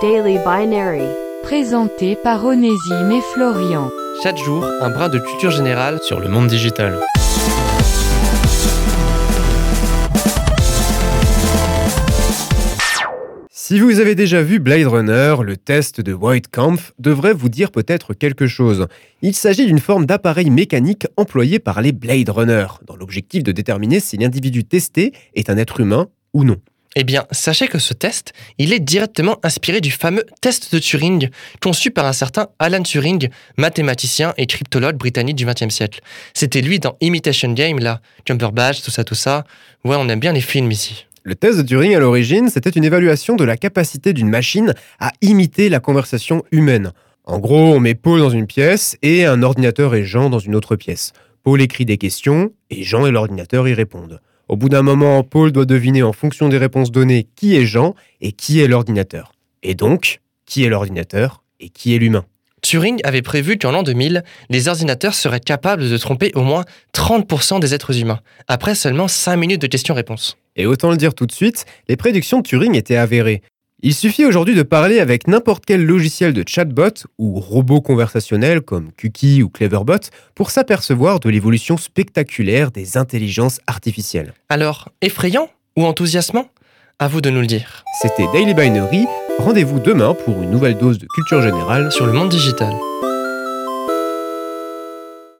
Daily Binary. Présenté par Onésime et Florian. Chaque jour, un brin de culture générale sur le monde digital. Si vous avez déjà vu Blade Runner, le test de White Kampf devrait vous dire peut-être quelque chose. Il s'agit d'une forme d'appareil mécanique employé par les Blade Runner, dans l'objectif de déterminer si l'individu testé est un être humain ou non. Eh bien, sachez que ce test, il est directement inspiré du fameux test de Turing, conçu par un certain Alan Turing, mathématicien et cryptologue britannique du XXe siècle. C'était lui dans Imitation Game, là, Badge, tout ça, tout ça. Ouais, on aime bien les films ici. Le test de Turing à l'origine, c'était une évaluation de la capacité d'une machine à imiter la conversation humaine. En gros, on met Paul dans une pièce et un ordinateur et Jean dans une autre pièce. Paul écrit des questions et Jean et l'ordinateur y répondent. Au bout d'un moment, Paul doit deviner en fonction des réponses données qui est Jean et qui est l'ordinateur. Et donc, qui est l'ordinateur et qui est l'humain. Turing avait prévu qu'en l'an 2000, les ordinateurs seraient capables de tromper au moins 30% des êtres humains, après seulement 5 minutes de questions-réponses. Et autant le dire tout de suite, les prédictions de Turing étaient avérées. Il suffit aujourd'hui de parler avec n'importe quel logiciel de chatbot ou robot conversationnel comme Kuki ou Cleverbot pour s'apercevoir de l'évolution spectaculaire des intelligences artificielles. Alors, effrayant ou enthousiasmant? À vous de nous le dire. C'était Daily Binary. Rendez-vous demain pour une nouvelle dose de culture générale Sur le monde digital.